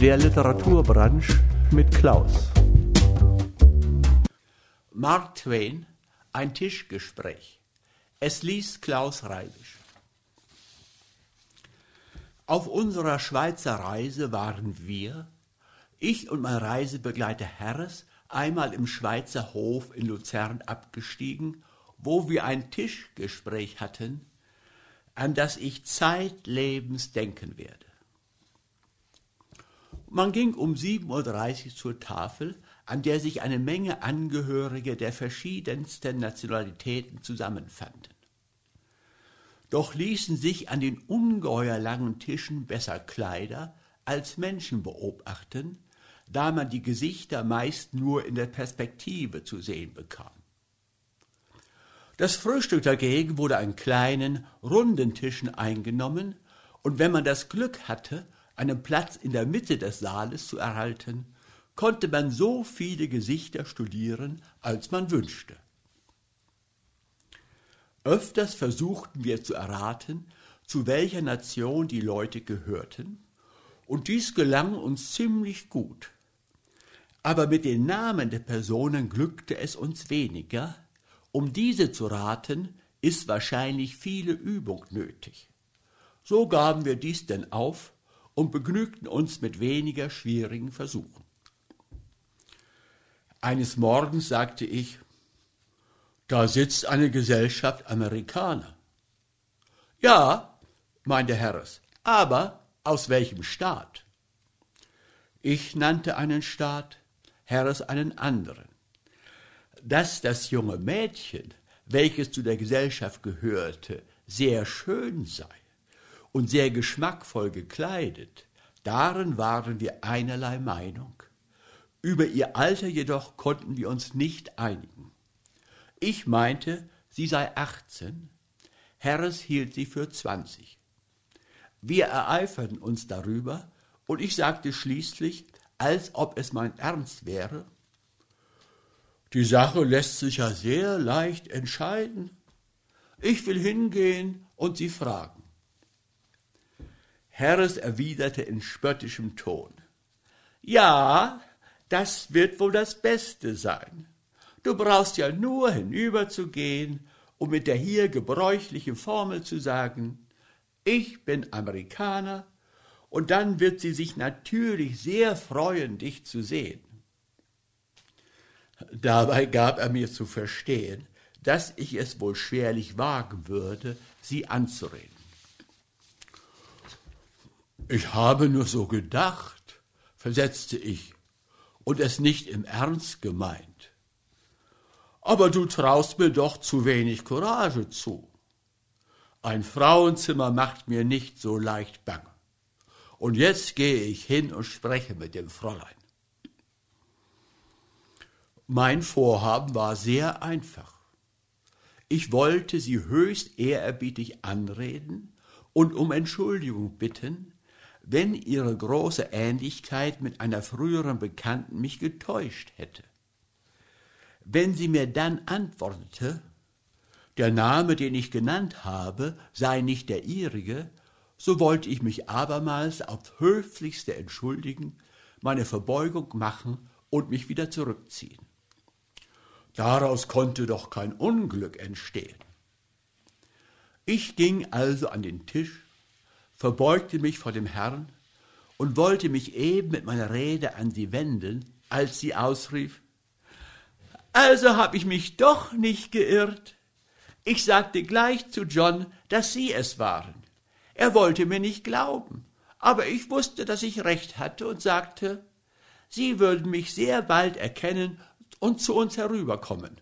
Der Literaturbranche mit Klaus. Mark Twain, ein Tischgespräch. Es liest Klaus Reibisch. Auf unserer Schweizer Reise waren wir, ich und mein Reisebegleiter Harris, einmal im Schweizer Hof in Luzern abgestiegen, wo wir ein Tischgespräch hatten, an das ich zeitlebens denken werde. Man ging um 7.30 Uhr zur Tafel, an der sich eine Menge Angehörige der verschiedensten Nationalitäten zusammenfanden. Doch ließen sich an den ungeheuer langen Tischen besser Kleider als Menschen beobachten, da man die Gesichter meist nur in der Perspektive zu sehen bekam. Das Frühstück dagegen wurde an kleinen, runden Tischen eingenommen, und wenn man das Glück hatte, einen Platz in der Mitte des Saales zu erhalten, konnte man so viele Gesichter studieren, als man wünschte. Öfters versuchten wir zu erraten, zu welcher Nation die Leute gehörten, und dies gelang uns ziemlich gut. Aber mit den Namen der Personen glückte es uns weniger, um diese zu raten, ist wahrscheinlich viele Übung nötig. So gaben wir dies denn auf und begnügten uns mit weniger schwierigen Versuchen. Eines Morgens sagte ich, da sitzt eine Gesellschaft Amerikaner. Ja, meinte Harris, aber aus welchem Staat? Ich nannte einen Staat, Harris einen anderen dass das junge Mädchen, welches zu der Gesellschaft gehörte, sehr schön sei und sehr geschmackvoll gekleidet, darin waren wir einerlei Meinung. Über ihr Alter jedoch konnten wir uns nicht einigen. Ich meinte, sie sei 18, Harris hielt sie für 20. Wir ereiferten uns darüber, und ich sagte schließlich, als ob es mein Ernst wäre, die Sache lässt sich ja sehr leicht entscheiden. Ich will hingehen und sie fragen. Harris erwiderte in spöttischem Ton. Ja, das wird wohl das Beste sein. Du brauchst ja nur hinüberzugehen, um mit der hier gebräuchlichen Formel zu sagen, ich bin Amerikaner, und dann wird sie sich natürlich sehr freuen, dich zu sehen. Dabei gab er mir zu verstehen, dass ich es wohl schwerlich wagen würde, sie anzureden. Ich habe nur so gedacht, versetzte ich, und es nicht im Ernst gemeint. Aber du traust mir doch zu wenig Courage zu. Ein Frauenzimmer macht mir nicht so leicht bange. Und jetzt gehe ich hin und spreche mit dem Fräulein. Mein Vorhaben war sehr einfach. Ich wollte sie höchst ehrerbietig anreden und um Entschuldigung bitten, wenn ihre große Ähnlichkeit mit einer früheren Bekannten mich getäuscht hätte. Wenn sie mir dann antwortete, der Name, den ich genannt habe, sei nicht der ihrige, so wollte ich mich abermals aufs höflichste entschuldigen, meine Verbeugung machen und mich wieder zurückziehen. Daraus konnte doch kein Unglück entstehen. Ich ging also an den Tisch, verbeugte mich vor dem Herrn und wollte mich eben mit meiner Rede an sie wenden, als sie ausrief, also hab ich mich doch nicht geirrt. Ich sagte gleich zu John, dass Sie es waren. Er wollte mir nicht glauben, aber ich wusste, dass ich recht hatte und sagte, Sie würden mich sehr bald erkennen und zu uns herüberkommen.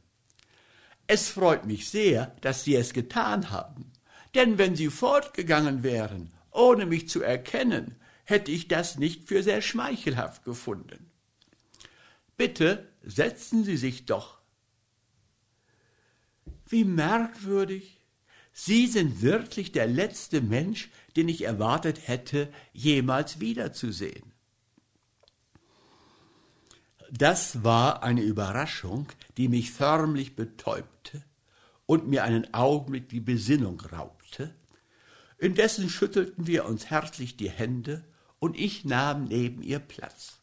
Es freut mich sehr, dass Sie es getan haben, denn wenn Sie fortgegangen wären, ohne mich zu erkennen, hätte ich das nicht für sehr schmeichelhaft gefunden. Bitte setzen Sie sich doch. Wie merkwürdig. Sie sind wirklich der letzte Mensch, den ich erwartet hätte, jemals wiederzusehen. Das war eine Überraschung, die mich förmlich betäubte und mir einen Augenblick die Besinnung raubte. Indessen schüttelten wir uns herzlich die Hände und ich nahm neben ihr Platz.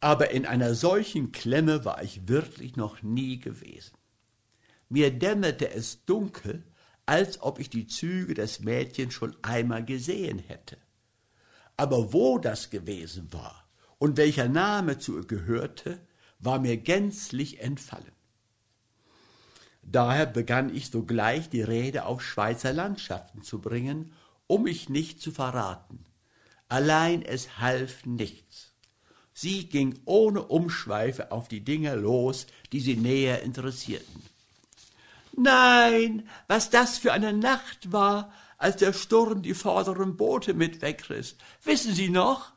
Aber in einer solchen Klemme war ich wirklich noch nie gewesen. Mir dämmerte es dunkel, als ob ich die Züge des Mädchens schon einmal gesehen hätte. Aber wo das gewesen war und welcher Name zu ihr gehörte, war mir gänzlich entfallen. Daher begann ich sogleich die Rede auf Schweizer Landschaften zu bringen, um mich nicht zu verraten. Allein es half nichts. Sie ging ohne Umschweife auf die Dinge los, die sie näher interessierten. Nein, was das für eine Nacht war, als der Sturm die vorderen Boote mit wegriss. Wissen Sie noch?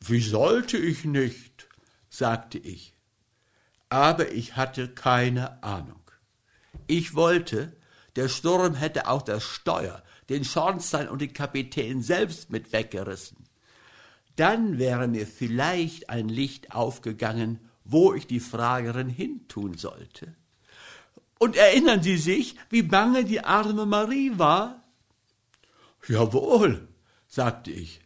Wie sollte ich nicht, sagte ich. Aber ich hatte keine Ahnung. Ich wollte, der Sturm hätte auch das Steuer, den Schornstein und den Kapitän selbst mit weggerissen. Dann wäre mir vielleicht ein Licht aufgegangen, wo ich die Fragerin hintun sollte. Und erinnern Sie sich, wie bange die arme Marie war? Jawohl, sagte ich.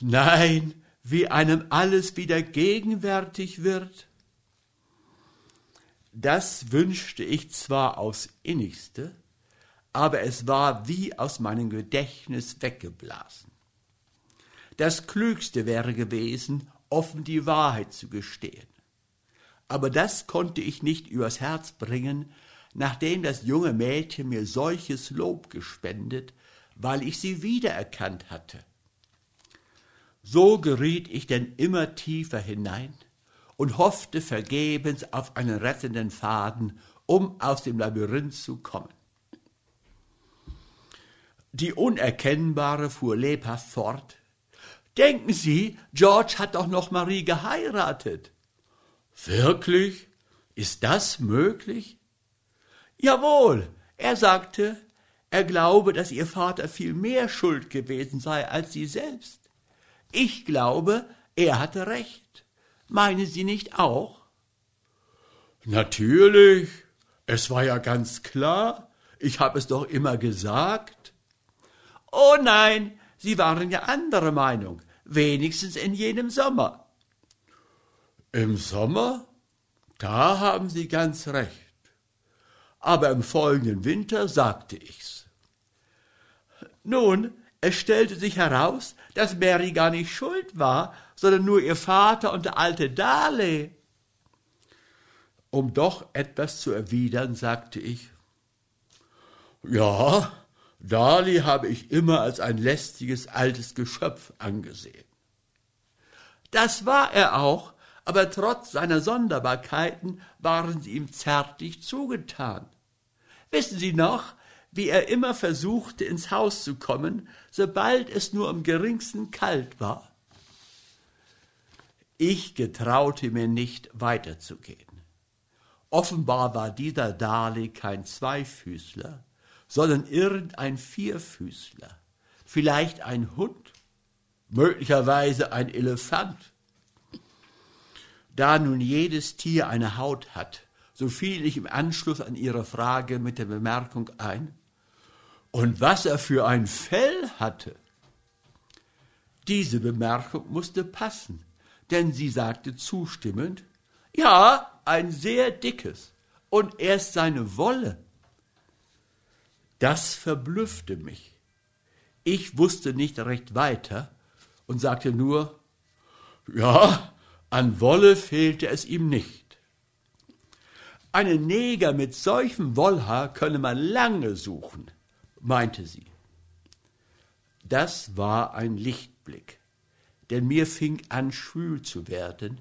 Nein, wie einem alles wieder gegenwärtig wird. Das wünschte ich zwar aufs innigste, aber es war wie aus meinem Gedächtnis weggeblasen. Das Klügste wäre gewesen, offen die Wahrheit zu gestehen. Aber das konnte ich nicht übers Herz bringen, nachdem das junge Mädchen mir solches Lob gespendet, weil ich sie wiedererkannt hatte. So geriet ich denn immer tiefer hinein und hoffte vergebens auf einen rettenden Faden, um aus dem Labyrinth zu kommen. Die Unerkennbare fuhr lebhaft fort. Denken Sie, George hat doch noch Marie geheiratet. Wirklich? Ist das möglich? Jawohl, er sagte, er glaube, dass ihr Vater viel mehr schuld gewesen sei als sie selbst. Ich glaube, er hatte recht. Meine Sie nicht auch? Natürlich. Es war ja ganz klar. Ich habe es doch immer gesagt. Oh nein, Sie waren ja anderer Meinung, wenigstens in jenem Sommer. Im Sommer? Da haben Sie ganz recht. Aber im folgenden Winter sagte ich's. Nun, es stellte sich heraus, dass Mary gar nicht schuld war, sondern nur ihr Vater und der alte Darley. Um doch etwas zu erwidern, sagte ich, ja, Darley habe ich immer als ein lästiges altes Geschöpf angesehen. Das war er auch, aber trotz seiner Sonderbarkeiten waren sie ihm zärtlich zugetan. Wissen Sie noch, wie er immer versuchte, ins Haus zu kommen, sobald es nur am geringsten kalt war. Ich getraute mir nicht weiterzugehen. Offenbar war dieser Dali kein Zweifüßler, sondern irgendein Vierfüßler, vielleicht ein Hund, möglicherweise ein Elefant. Da nun jedes Tier eine Haut hat, so fiel ich im Anschluss an Ihre Frage mit der Bemerkung ein, und was er für ein Fell hatte. Diese Bemerkung musste passen, denn sie sagte zustimmend, ja, ein sehr dickes, und erst seine Wolle. Das verblüffte mich. Ich wusste nicht recht weiter und sagte nur, ja, an Wolle fehlte es ihm nicht. Einen Neger mit solchem Wollhaar könne man lange suchen meinte sie. Das war ein Lichtblick, denn mir fing an schwül zu werden,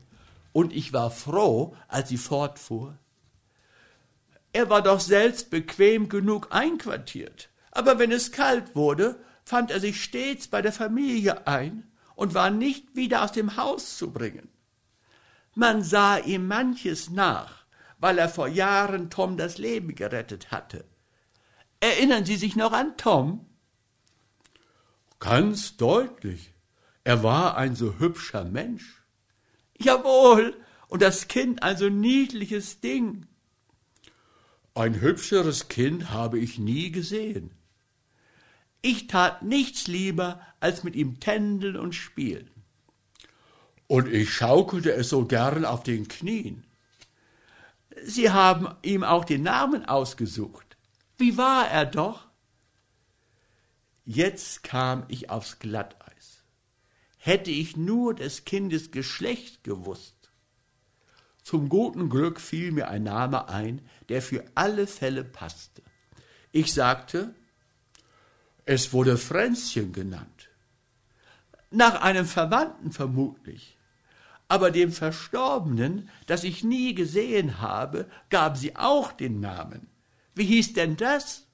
und ich war froh, als sie fortfuhr. Er war doch selbst bequem genug einquartiert, aber wenn es kalt wurde, fand er sich stets bei der Familie ein und war nicht wieder aus dem Haus zu bringen. Man sah ihm manches nach, weil er vor Jahren Tom das Leben gerettet hatte. Erinnern Sie sich noch an Tom? Ganz deutlich. Er war ein so hübscher Mensch. Jawohl, und das Kind ein so niedliches Ding. Ein hübscheres Kind habe ich nie gesehen. Ich tat nichts lieber, als mit ihm tändeln und spielen. Und ich schaukelte es so gern auf den Knien. Sie haben ihm auch den Namen ausgesucht. Wie war er doch? Jetzt kam ich aufs Glatteis. Hätte ich nur des Kindes Geschlecht gewusst. Zum guten Glück fiel mir ein Name ein, der für alle Fälle passte. Ich sagte, es wurde Fränzchen genannt. Nach einem Verwandten vermutlich. Aber dem Verstorbenen, das ich nie gesehen habe, gab sie auch den Namen. Wie hieß denn das?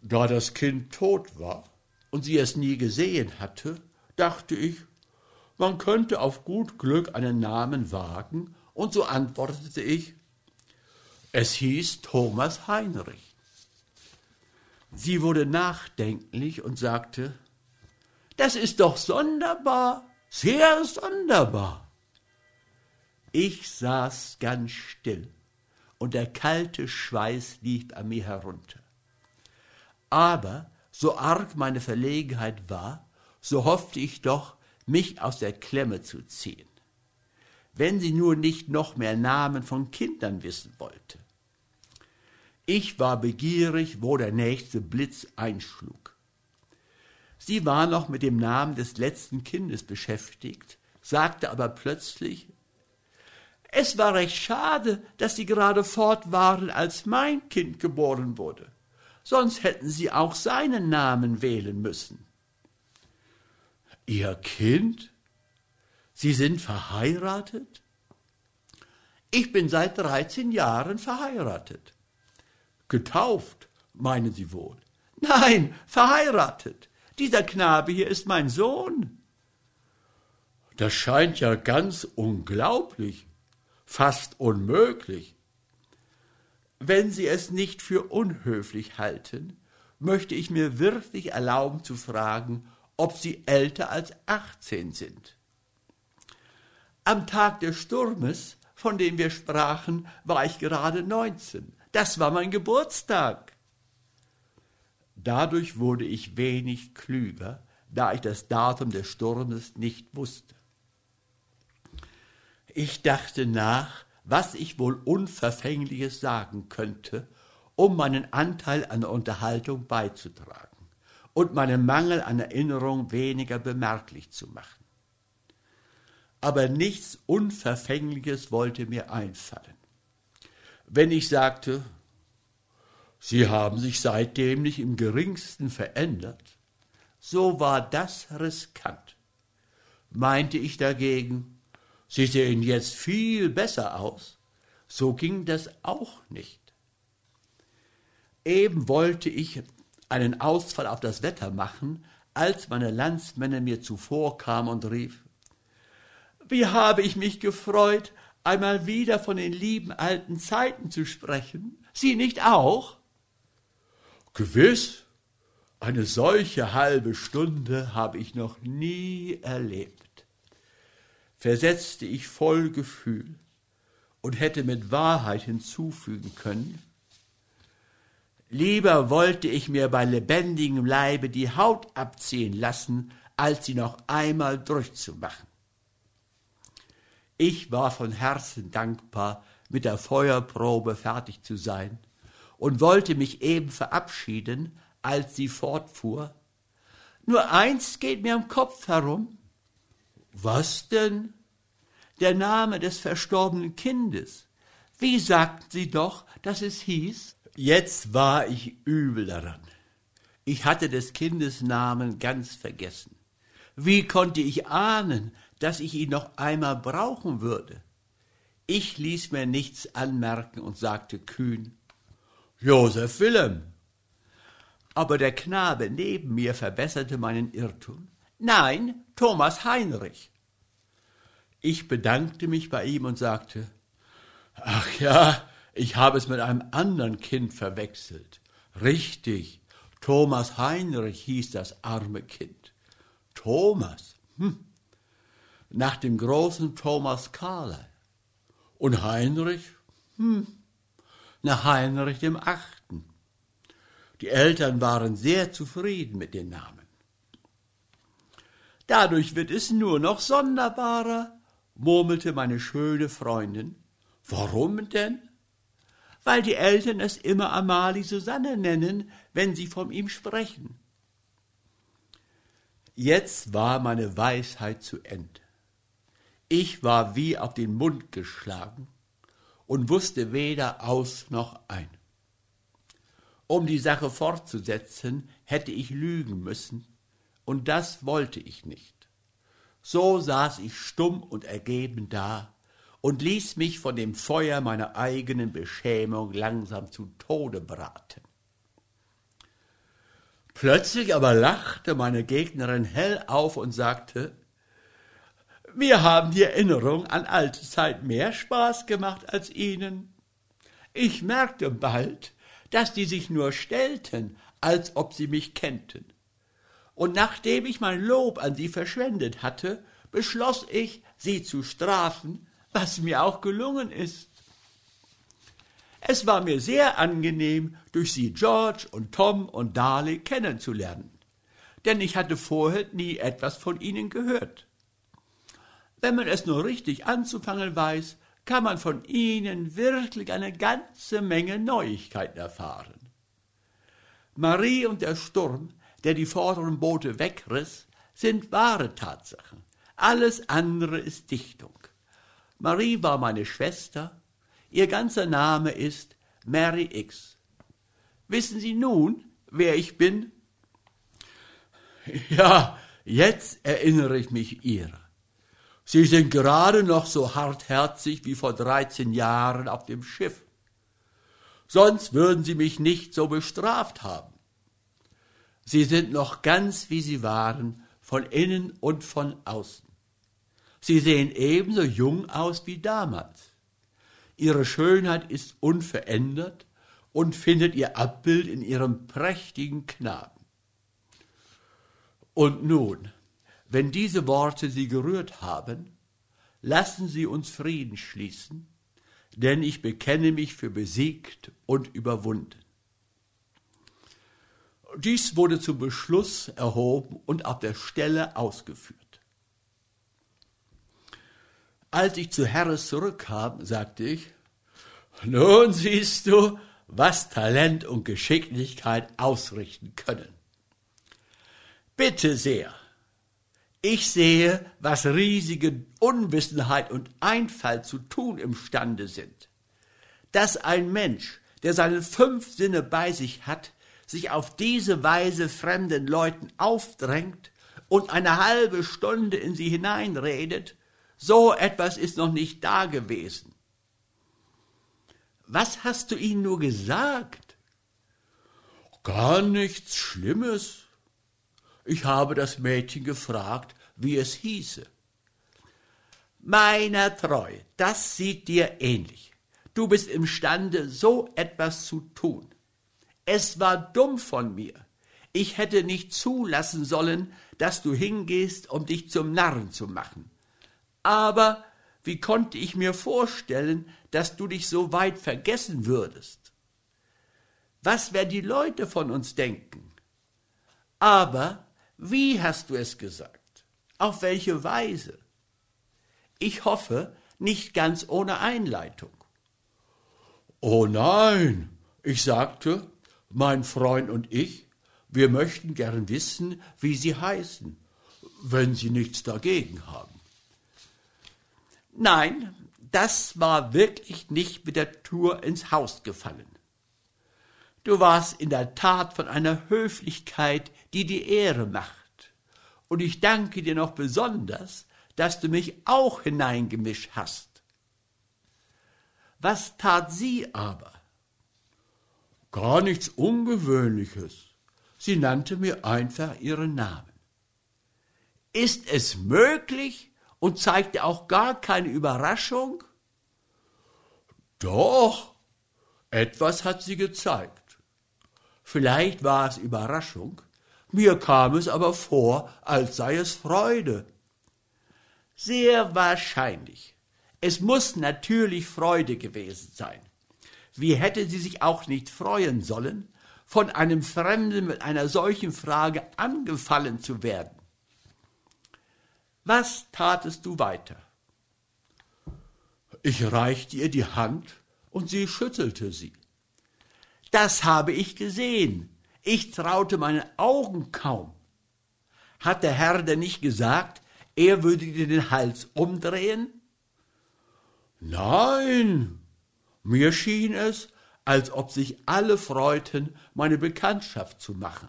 Da das Kind tot war und sie es nie gesehen hatte, dachte ich, man könnte auf gut Glück einen Namen wagen, und so antwortete ich, es hieß Thomas Heinrich. Sie wurde nachdenklich und sagte, das ist doch sonderbar, sehr sonderbar. Ich saß ganz still, und der kalte Schweiß lief an mir herunter. Aber so arg meine Verlegenheit war, so hoffte ich doch, mich aus der Klemme zu ziehen. Wenn sie nur nicht noch mehr Namen von Kindern wissen wollte. Ich war begierig, wo der nächste Blitz einschlug. Sie war noch mit dem Namen des letzten Kindes beschäftigt, sagte aber plötzlich, es war recht schade, dass Sie gerade fort waren, als mein Kind geboren wurde. Sonst hätten Sie auch seinen Namen wählen müssen. Ihr Kind? Sie sind verheiratet? Ich bin seit dreizehn Jahren verheiratet. Getauft, meinen Sie wohl? Nein, verheiratet. Dieser Knabe hier ist mein Sohn. Das scheint ja ganz unglaublich, fast unmöglich. Wenn Sie es nicht für unhöflich halten, möchte ich mir wirklich erlauben zu fragen, ob Sie älter als achtzehn sind. Am Tag des Sturmes, von dem wir sprachen, war ich gerade neunzehn. Das war mein Geburtstag. Dadurch wurde ich wenig klüger, da ich das Datum des Sturmes nicht wusste. Ich dachte nach, was ich wohl Unverfängliches sagen könnte, um meinen Anteil an der Unterhaltung beizutragen und meinen Mangel an Erinnerung weniger bemerklich zu machen. Aber nichts Unverfängliches wollte mir einfallen. Wenn ich sagte, Sie haben sich seitdem nicht im geringsten verändert, so war das riskant. Meinte ich dagegen, Sie sehen jetzt viel besser aus, so ging das auch nicht. Eben wollte ich einen Ausfall auf das Wetter machen, als meine Landsmänner mir zuvorkamen und rief, wie habe ich mich gefreut, einmal wieder von den lieben alten Zeiten zu sprechen. Sie nicht auch? Gewiss, eine solche halbe Stunde habe ich noch nie erlebt, versetzte ich voll Gefühl und hätte mit Wahrheit hinzufügen können, lieber wollte ich mir bei lebendigem Leibe die Haut abziehen lassen, als sie noch einmal durchzumachen. Ich war von Herzen dankbar, mit der Feuerprobe fertig zu sein und wollte mich eben verabschieden, als sie fortfuhr. Nur eins geht mir im Kopf herum. Was denn? Der Name des verstorbenen Kindes. Wie sagten Sie doch, dass es hieß? Jetzt war ich übel daran. Ich hatte des Kindes Namen ganz vergessen. Wie konnte ich ahnen, dass ich ihn noch einmal brauchen würde. Ich ließ mir nichts anmerken und sagte kühn, Josef Wilhelm. Aber der Knabe neben mir verbesserte meinen Irrtum. Nein, Thomas Heinrich. Ich bedankte mich bei ihm und sagte, Ach ja, ich habe es mit einem anderen Kind verwechselt. Richtig, Thomas Heinrich hieß das arme Kind. Thomas, hm, nach dem großen Thomas Carlyle. Und Heinrich? Hm, nach Heinrich dem Achten. Die Eltern waren sehr zufrieden mit den Namen. Dadurch wird es nur noch sonderbarer, murmelte meine schöne Freundin. Warum denn? Weil die Eltern es immer Amalie Susanne nennen, wenn sie von ihm sprechen. Jetzt war meine Weisheit zu Ende. Ich war wie auf den Mund geschlagen und wusste weder aus noch ein. Um die Sache fortzusetzen, hätte ich lügen müssen, und das wollte ich nicht. So saß ich stumm und ergeben da und ließ mich von dem Feuer meiner eigenen Beschämung langsam zu Tode braten. Plötzlich aber lachte meine Gegnerin hell auf und sagte, mir haben die Erinnerungen an alte Zeit mehr Spaß gemacht als Ihnen. Ich merkte bald, dass die sich nur stellten, als ob sie mich kennten. Und nachdem ich mein Lob an sie verschwendet hatte, beschloss ich, sie zu strafen, was mir auch gelungen ist. Es war mir sehr angenehm, durch sie George und Tom und Darley kennenzulernen, denn ich hatte vorher nie etwas von ihnen gehört. Wenn man es nur richtig anzufangen weiß, kann man von ihnen wirklich eine ganze Menge Neuigkeiten erfahren. Marie und der Sturm, der die vorderen Boote wegriss, sind wahre Tatsachen. Alles andere ist Dichtung. Marie war meine Schwester, Ihr ganzer Name ist Mary X. Wissen Sie nun, wer ich bin? Ja, jetzt erinnere ich mich Ihrer. Sie sind gerade noch so hartherzig wie vor dreizehn Jahren auf dem Schiff. Sonst würden Sie mich nicht so bestraft haben. Sie sind noch ganz wie Sie waren, von innen und von außen. Sie sehen ebenso jung aus wie damals. Ihre Schönheit ist unverändert und findet ihr Abbild in ihrem prächtigen Knaben. Und nun, wenn diese Worte Sie gerührt haben, lassen Sie uns Frieden schließen, denn ich bekenne mich für besiegt und überwunden. Dies wurde zum Beschluss erhoben und auf der Stelle ausgeführt. Als ich zu Harris zurückkam, sagte ich, nun siehst du, was Talent und Geschicklichkeit ausrichten können. Bitte sehr. Ich sehe, was riesige Unwissenheit und Einfall zu tun imstande sind. Dass ein Mensch, der seine fünf Sinne bei sich hat, sich auf diese Weise fremden Leuten aufdrängt und eine halbe Stunde in sie hineinredet, so etwas ist noch nicht da gewesen. Was hast du ihnen nur gesagt? Gar nichts Schlimmes. Ich habe das Mädchen gefragt, wie es hieße. Meiner treu, das sieht dir ähnlich. Du bist imstande, so etwas zu tun. Es war dumm von mir. Ich hätte nicht zulassen sollen, dass du hingehst, um dich zum Narren zu machen. Aber wie konnte ich mir vorstellen, dass du dich so weit vergessen würdest? Was werden die Leute von uns denken? Aber wie hast du es gesagt? Auf welche Weise? Ich hoffe, nicht ganz ohne Einleitung. Oh nein, ich sagte, mein Freund und ich, wir möchten gern wissen, wie Sie heißen, wenn Sie nichts dagegen haben. Nein, das war wirklich nicht mit der Tour ins Haus gefallen. Du warst in der Tat von einer Höflichkeit, die die Ehre macht. Und ich danke dir noch besonders, dass du mich auch hineingemischt hast. Was tat sie aber? Gar nichts Ungewöhnliches. Sie nannte mir einfach ihren Namen. Ist es möglich, und zeigte auch gar keine Überraschung? Doch, etwas hat sie gezeigt. Vielleicht war es Überraschung, mir kam es aber vor, als sei es Freude. Sehr wahrscheinlich. Es muss natürlich Freude gewesen sein. Wie hätte sie sich auch nicht freuen sollen, von einem Fremden mit einer solchen Frage angefallen zu werden. Was tatest du weiter? Ich reichte ihr die Hand und sie schüttelte sie. Das habe ich gesehen. Ich traute meinen Augen kaum. Hat der Herr denn nicht gesagt, er würde dir den Hals umdrehen? Nein, mir schien es, als ob sich alle freuten, meine Bekanntschaft zu machen.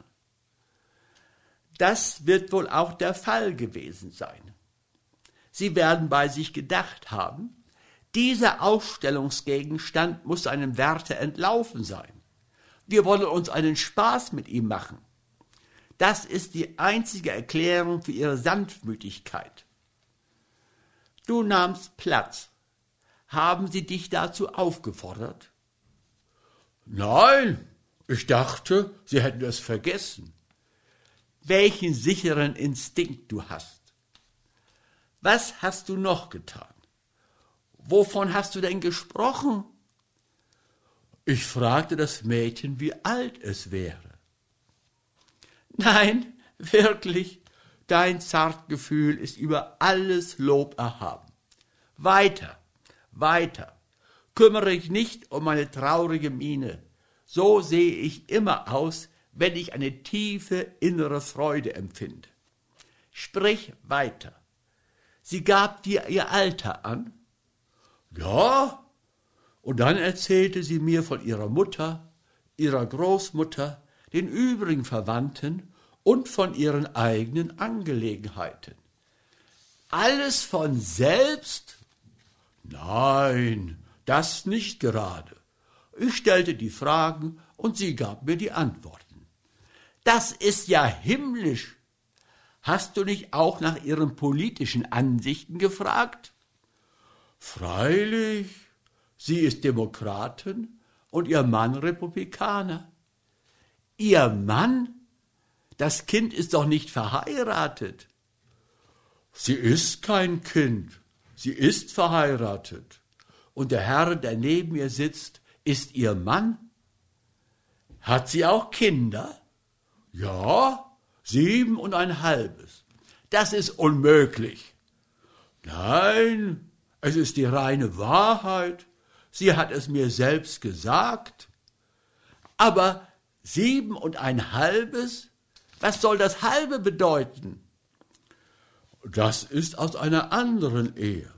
Das wird wohl auch der Fall gewesen sein. Sie werden bei sich gedacht haben, dieser Ausstellungsgegenstand muss seinem Werte entlaufen sein. Wir wollen uns einen Spaß mit ihm machen. Das ist die einzige Erklärung für ihre Sanftmütigkeit. Du nahmst Platz. Haben sie dich dazu aufgefordert? Nein, ich dachte, sie hätten es vergessen. Welchen sicheren Instinkt du hast. Was hast du noch getan? Wovon hast du denn gesprochen? Ich fragte das Mädchen, wie alt es wäre. Nein, wirklich, dein Zartgefühl ist über alles Lob erhaben. Weiter, weiter, kümmere dich nicht um meine traurige Miene. So sehe ich immer aus, wenn ich eine tiefe innere Freude empfinde. Sprich weiter. Sie gab dir ihr Alter an? Ja, und dann erzählte sie mir von ihrer Mutter, ihrer Großmutter, den übrigen Verwandten und von ihren eigenen Angelegenheiten. Alles von selbst? Nein, das nicht gerade. Ich stellte die Fragen und sie gab mir die Antworten. Das ist ja himmlisch. Hast du nicht auch nach ihren politischen Ansichten gefragt? Freilich. Sie ist Demokratin und ihr Mann Republikaner. Ihr Mann? Das Kind ist doch nicht verheiratet. Sie ist kein Kind, sie ist verheiratet. Und der Herr, der neben ihr sitzt, ist ihr Mann. Hat sie auch Kinder? Ja, sieben und ein halbes. Das ist unmöglich. Nein, es ist die reine Wahrheit. Sie hat es mir selbst gesagt. Aber sieben und ein halbes? Was soll das halbe bedeuten? Das ist aus einer anderen Ehe.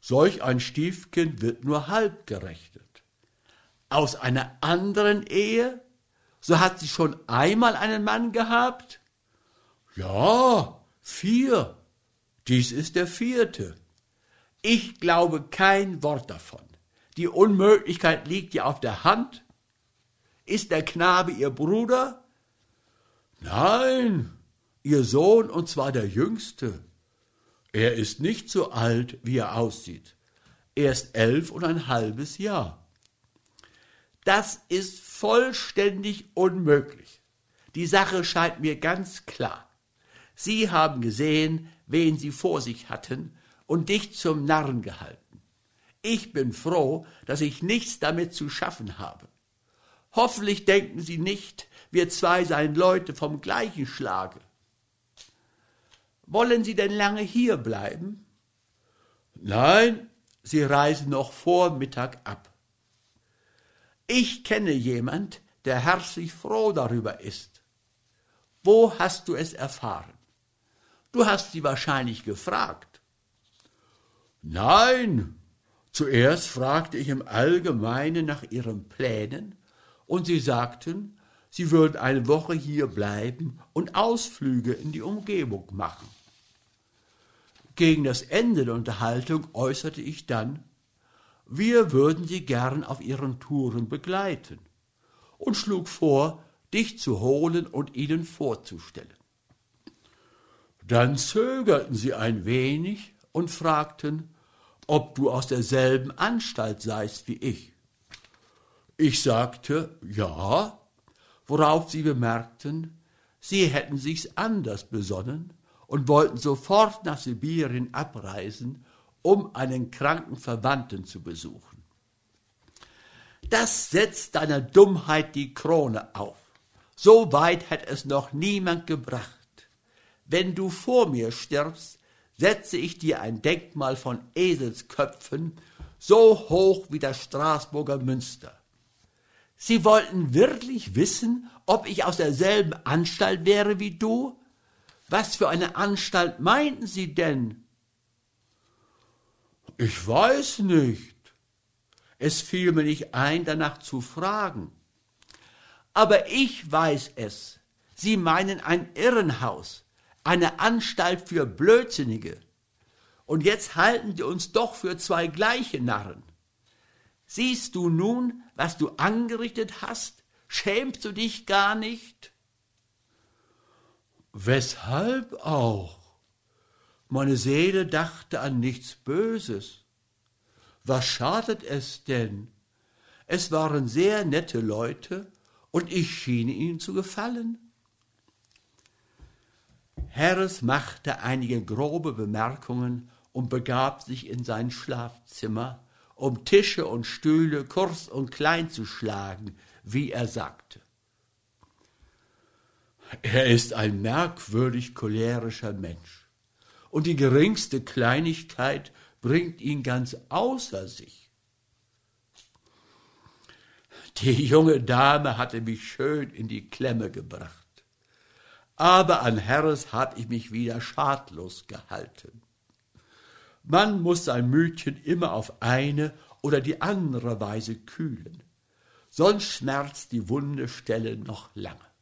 Solch ein Stiefkind wird nur halb gerechnet. Aus einer anderen Ehe? So hat sie schon einmal einen Mann gehabt? Ja, vier. Dies ist der vierte. Ich glaube kein Wort davon. Die Unmöglichkeit liegt ja auf der Hand. Ist der Knabe ihr Bruder? Nein, ihr Sohn, und zwar der jüngste. Er ist nicht so alt, wie er aussieht. Er ist elf und ein halbes Jahr. Das ist vollständig unmöglich. Die Sache scheint mir ganz klar. Sie haben gesehen, wen Sie vor sich hatten und dich zum Narren gehalten. Ich bin froh, dass ich nichts damit zu schaffen habe. Hoffentlich denken Sie nicht, wir zwei seien Leute vom gleichen Schlage. Wollen Sie denn lange hier bleiben? Nein, Sie reisen noch vor Mittag ab. Ich kenne jemand, der herzlich froh darüber ist. Wo hast du es erfahren? Du hast sie wahrscheinlich gefragt. Nein, Zuerst fragte ich im Allgemeinen nach ihren Plänen, und sie sagten, sie würden eine Woche hier bleiben und Ausflüge in die Umgebung machen. Gegen das Ende der Unterhaltung äußerte ich dann, wir würden sie gern auf ihren Touren begleiten und schlug vor, dich zu holen und ihnen vorzustellen. Dann zögerten sie ein wenig und fragten, ob du aus derselben Anstalt seist wie ich. Ich sagte, ja, worauf sie bemerkten, sie hätten sich's anders besonnen und wollten sofort nach Sibirien abreisen, um einen kranken Verwandten zu besuchen. Das setzt deiner Dummheit die Krone auf. So weit hat es noch niemand gebracht. Wenn du vor mir stirbst, setze ich dir ein Denkmal von Eselsköpfen, so hoch wie das Straßburger Münster. Sie wollten wirklich wissen, ob ich aus derselben Anstalt wäre wie du? Was für eine Anstalt meinten Sie denn? Ich weiß nicht. Es fiel mir nicht ein, danach zu fragen. Aber ich weiß es. Sie meinen ein Irrenhaus, eine Anstalt für Blödsinnige. Und jetzt halten Sie uns doch für zwei gleiche Narren. Siehst du nun, was du angerichtet hast? Schämst du dich gar nicht? Weshalb auch? Meine Seele dachte an nichts Böses. Was schadet es denn? Es waren sehr nette Leute, und ich schien ihnen zu gefallen. Harris machte einige grobe Bemerkungen und begab sich in sein Schlafzimmer, um Tische und Stühle kurz und klein zu schlagen, wie er sagte. Er ist ein merkwürdig cholerischer Mensch, und die geringste Kleinigkeit bringt ihn ganz außer sich. Die junge Dame hatte mich schön in die Klemme gebracht. Aber an Harris hab ich mich wieder schadlos gehalten. Man muss sein Mütchen immer auf eine oder die andere Weise kühlen, sonst schmerzt die wunde Stelle noch lange.